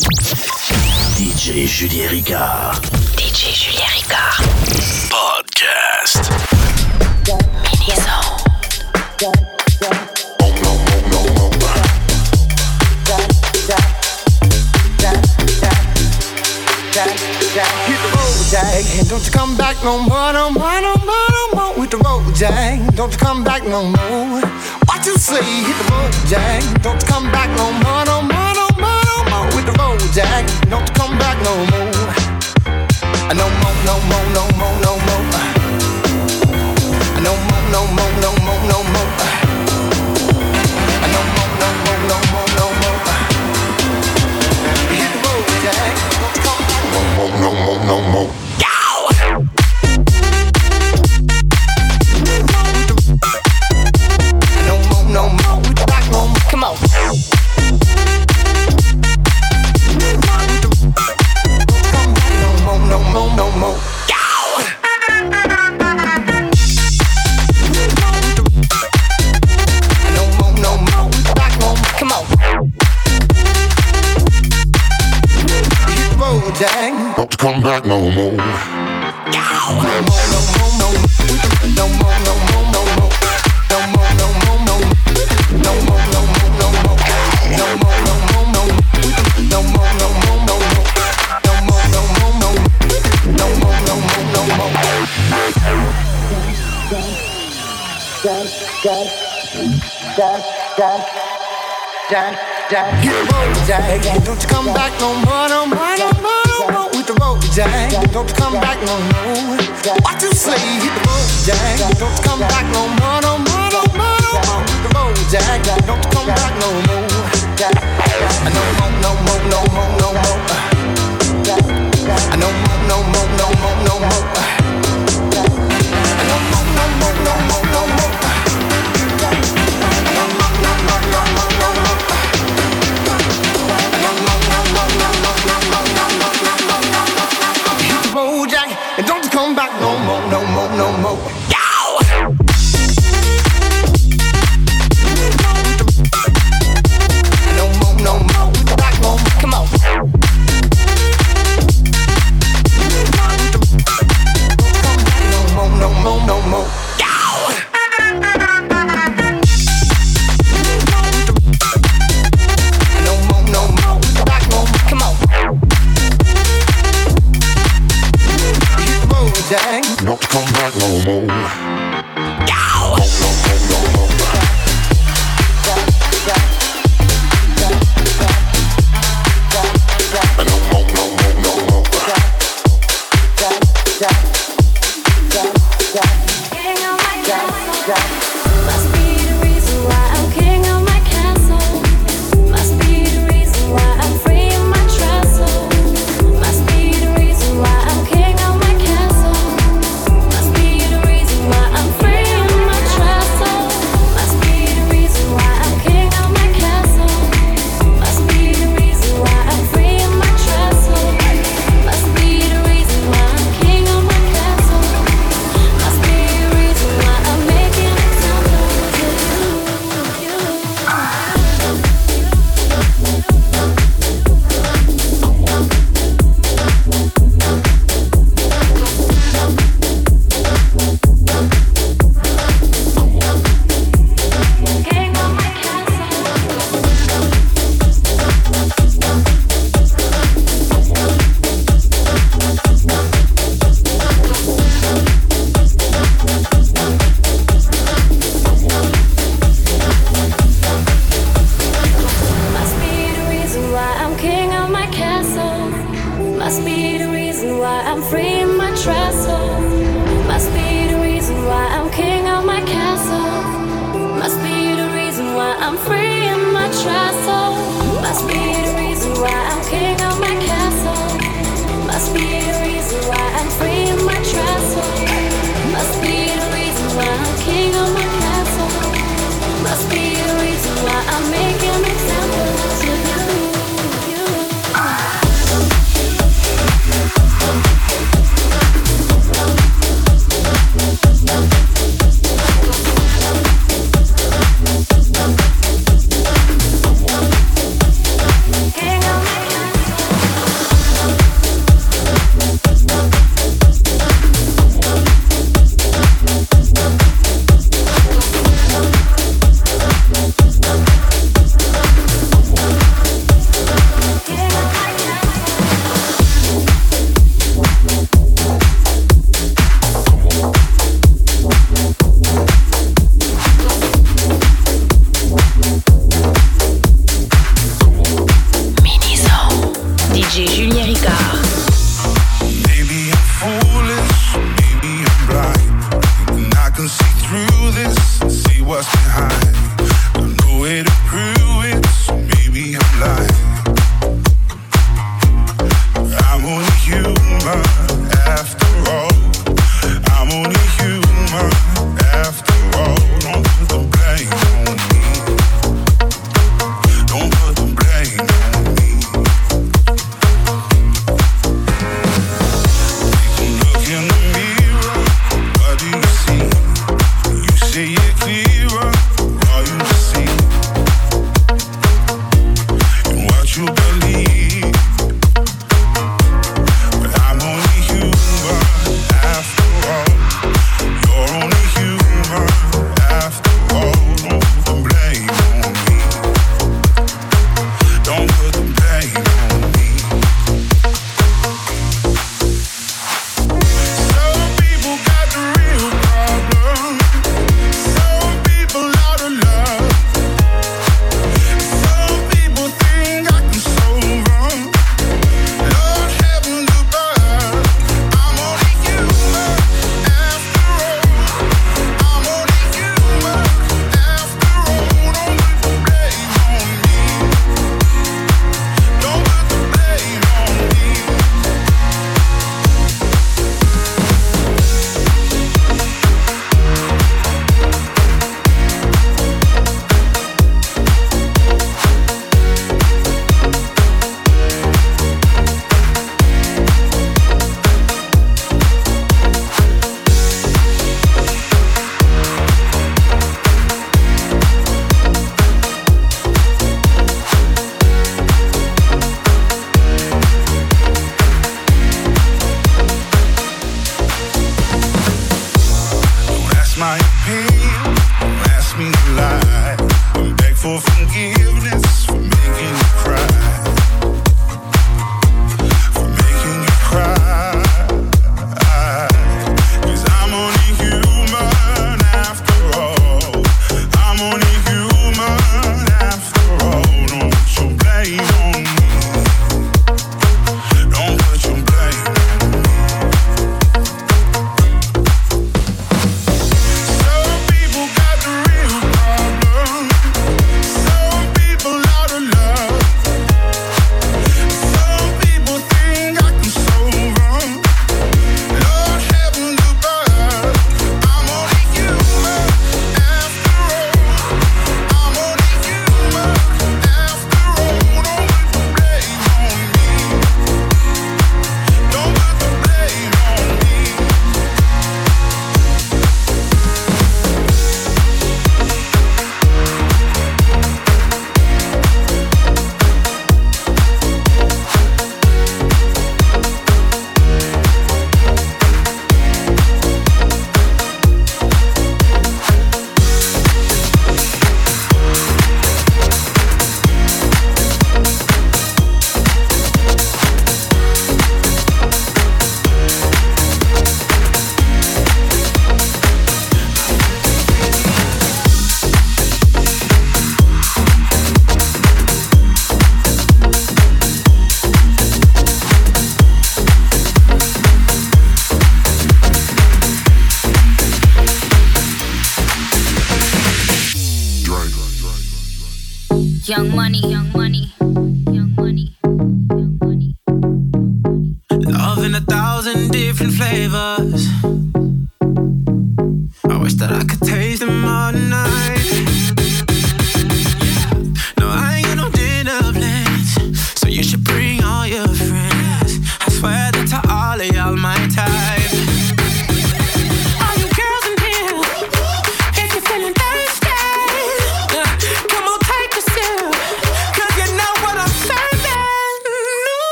DJ Julien Ricard. DJ Julien Ricard. Podcast. Mini Hit the road, Jack, don't you come back no more, no more, no more, no more. With the road, Jack, don't you come back no more. What you say? Hit the road, Jack, don't you come back no more, no more, Jack, don't you come back no more. No more, no more, no more, no more. No more, no more, no more, no more. No more, no more, no more, no more, no more. Hit the road, Jack. Don't you come back no more, no more, no more. With the road, Jack. Don't you come back no more. What you say? Hit the road, Jack. Don't you come back no more, no more, no more. With the road, Jack. Don't you come back no more. No more, no more, no more, no more. No more, no more, no more, no more. No more, no more, no more, no more.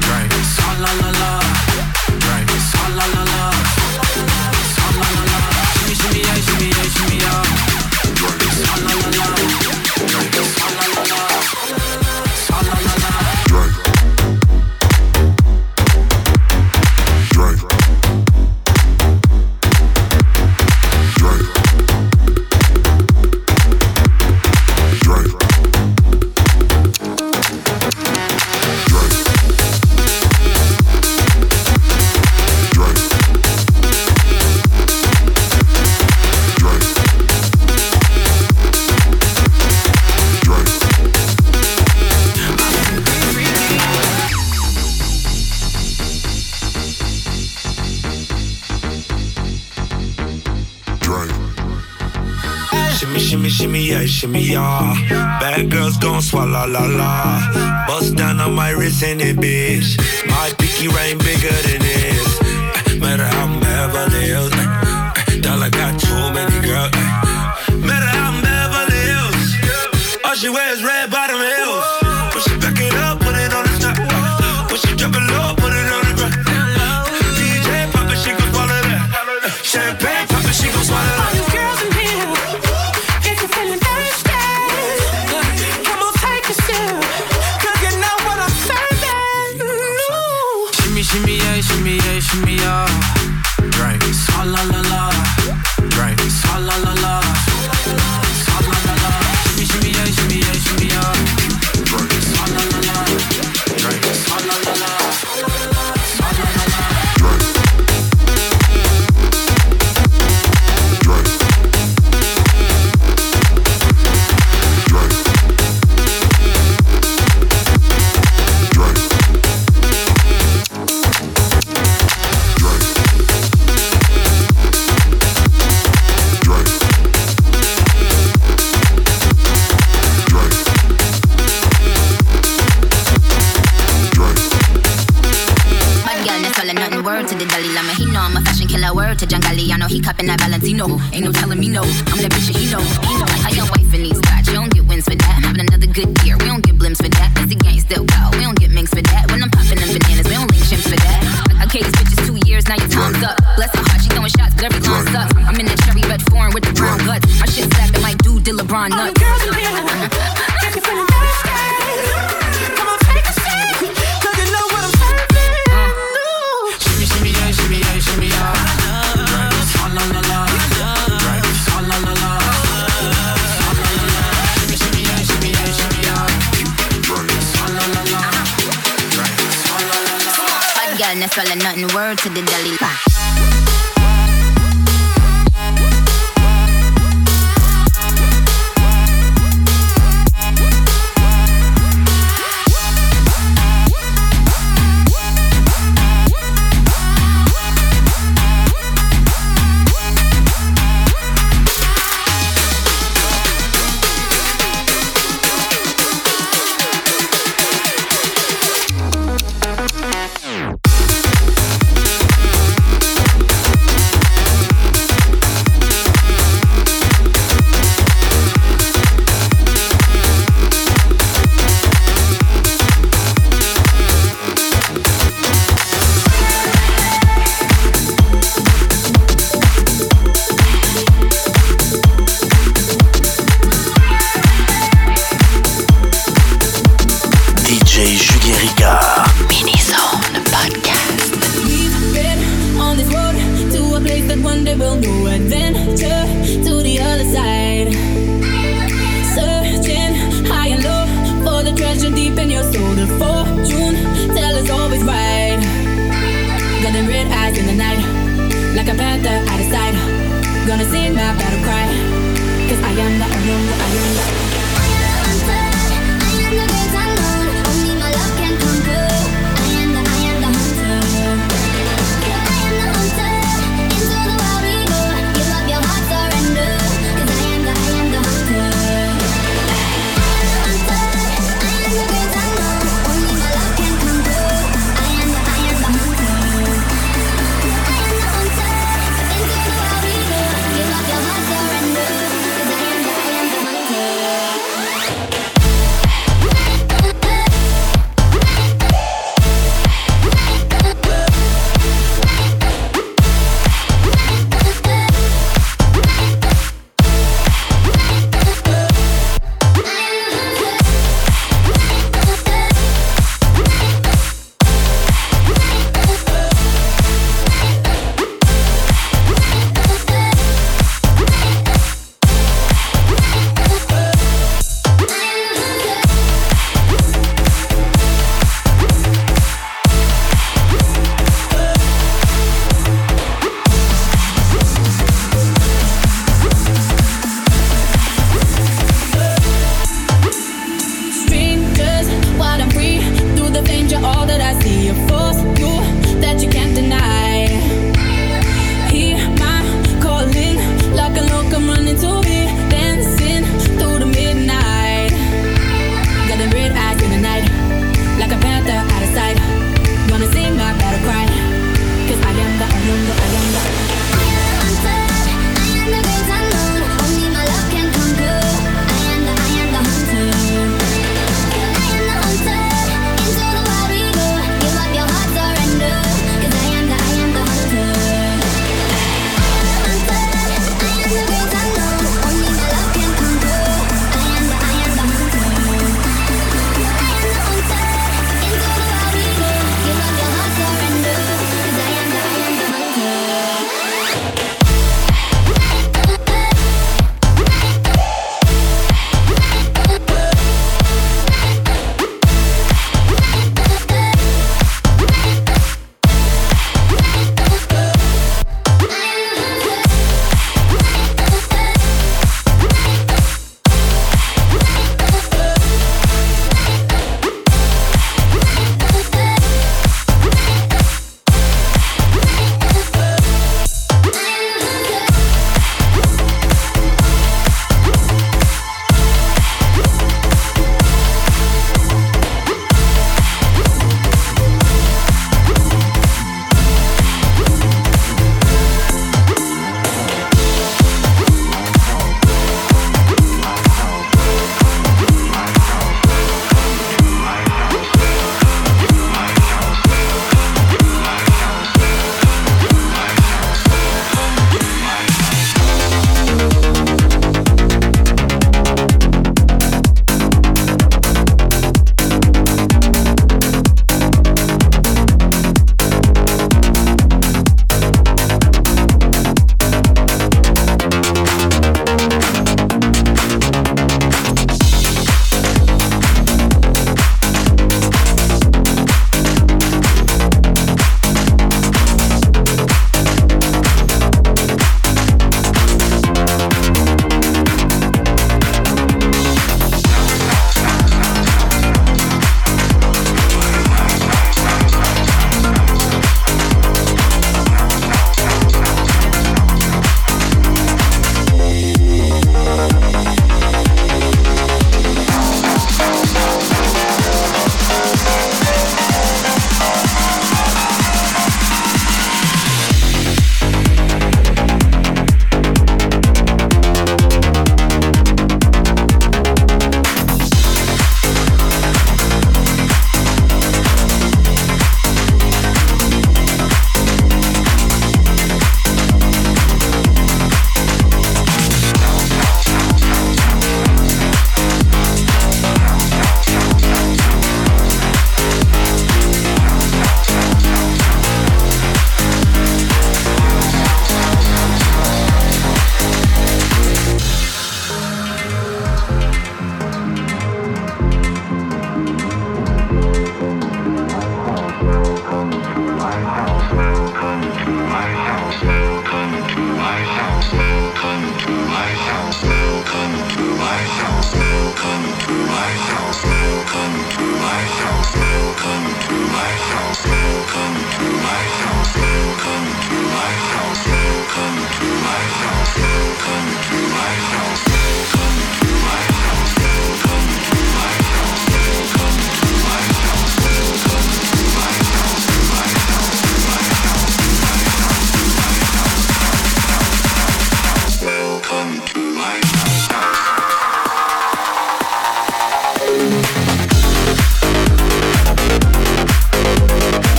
drinks. La la la. la la la. Bust down on my wrist and it, bitch. My pinky ring bigger than this. Eh, matter how I'm Beverly Hills. Eh, eh. Dollar got too many girls. Matter how I'm Beverly Hills. All she wears red.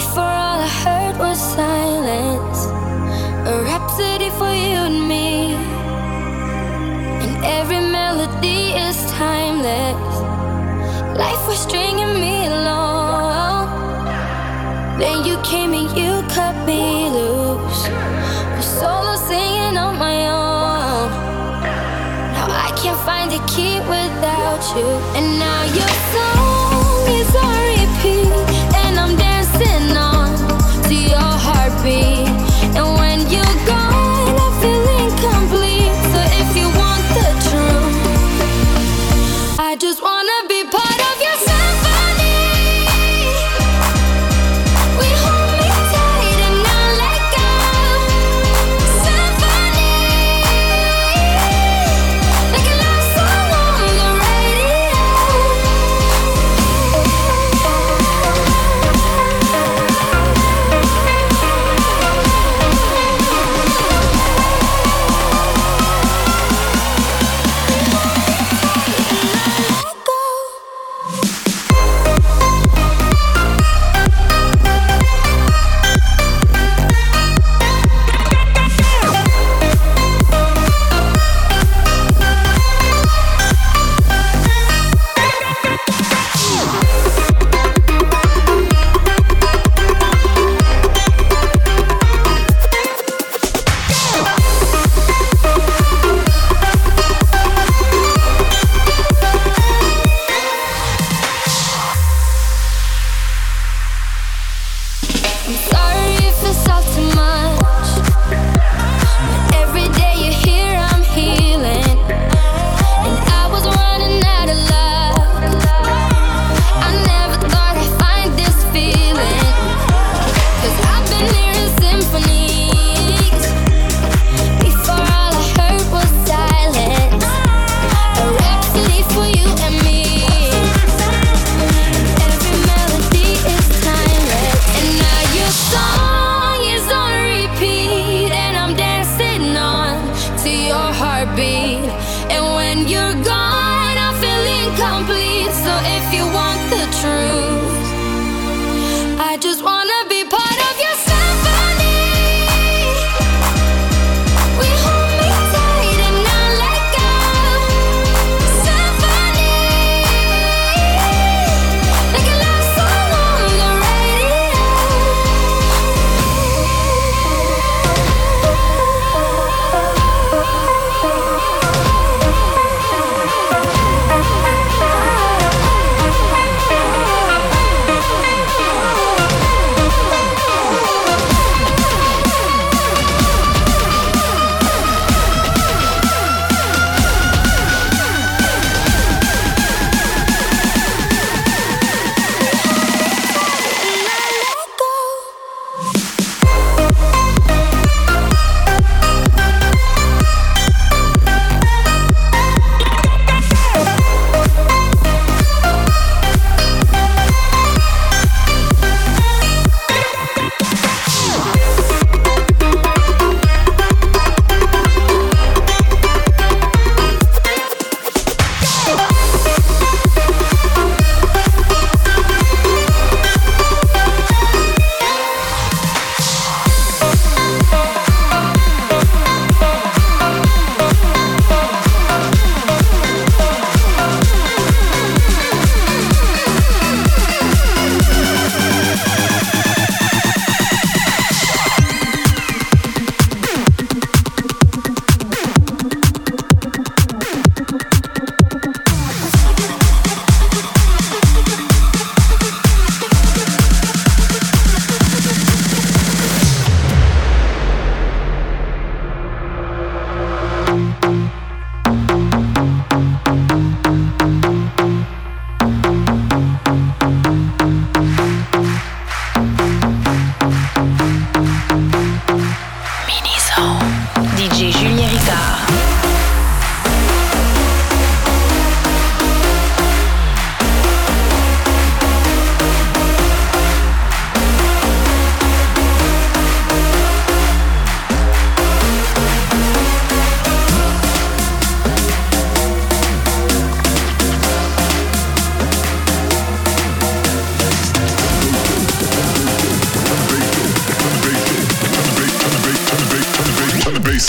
Let go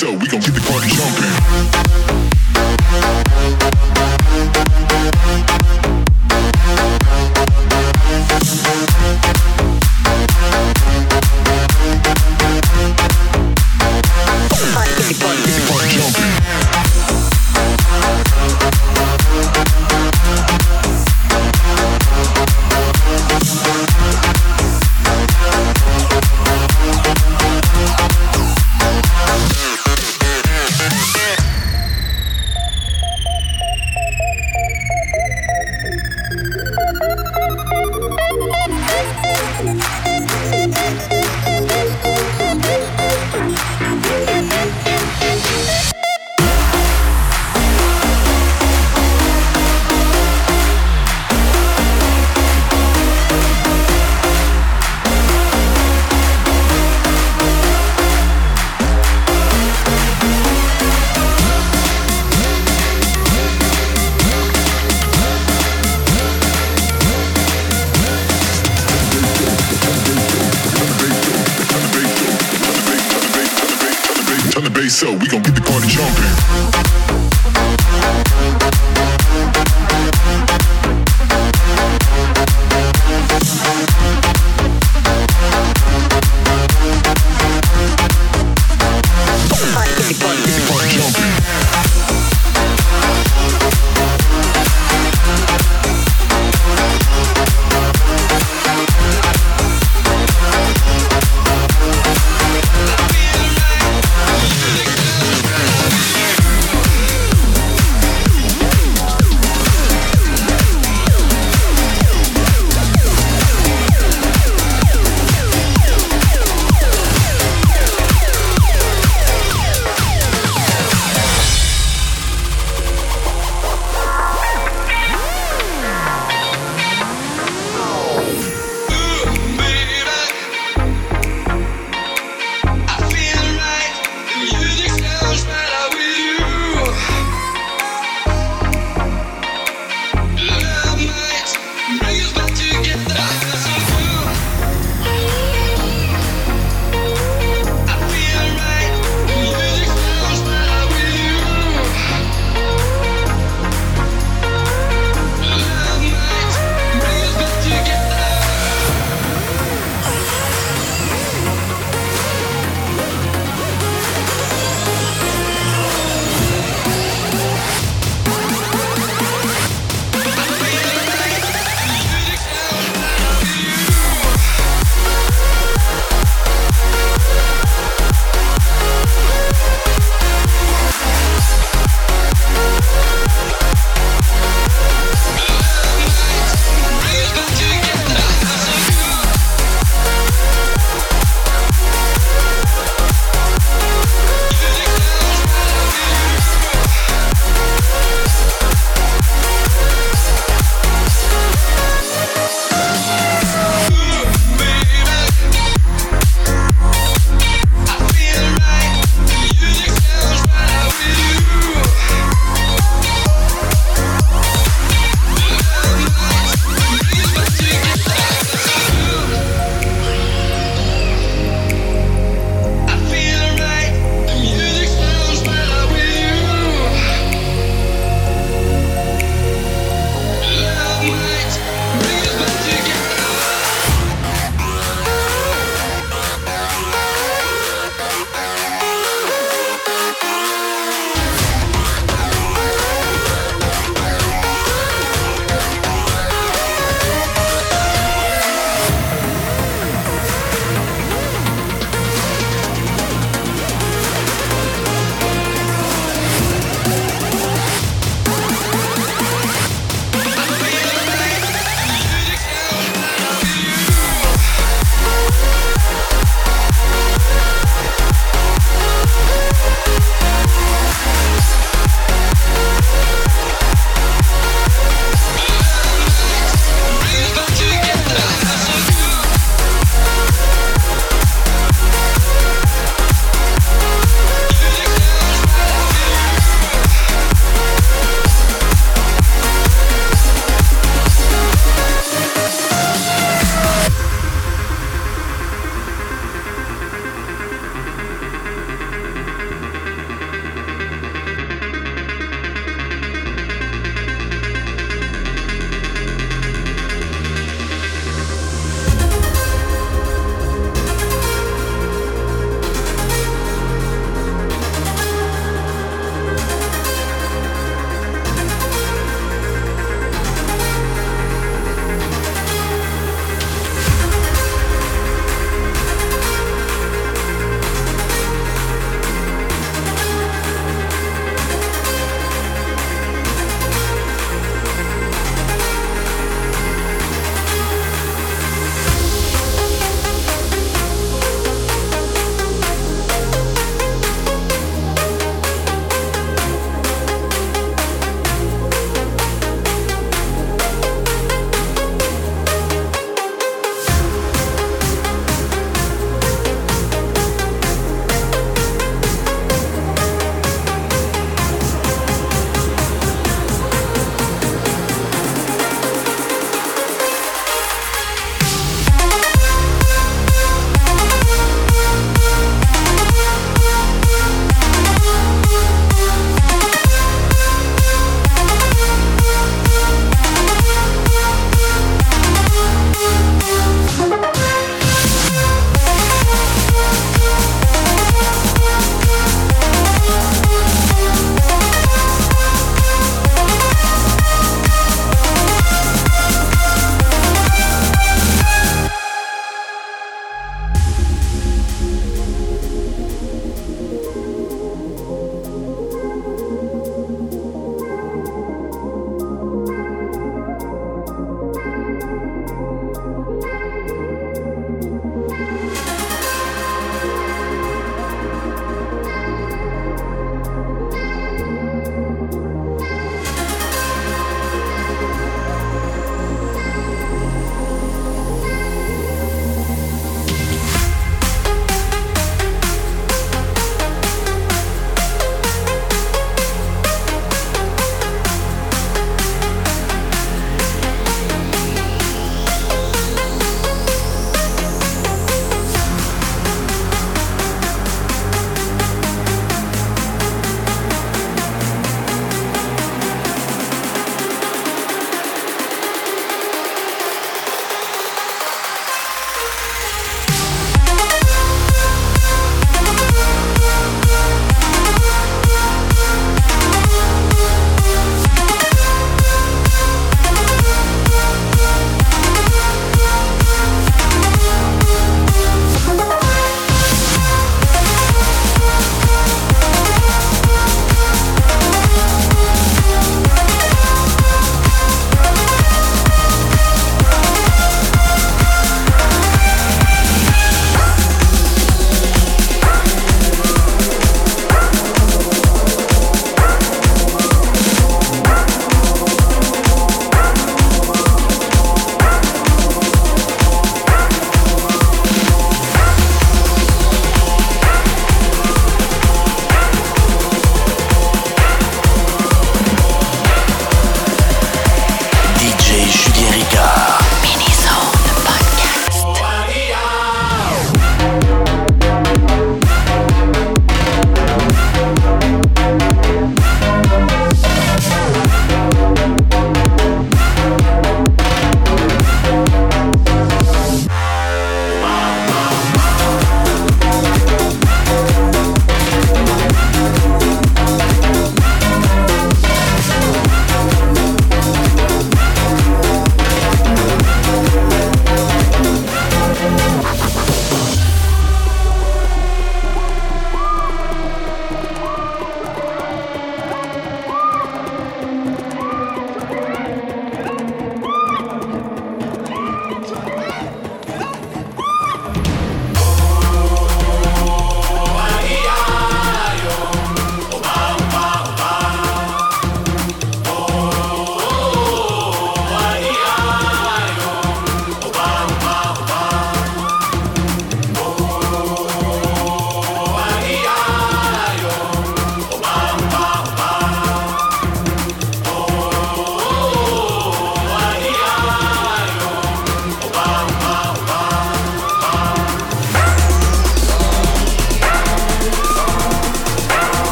so we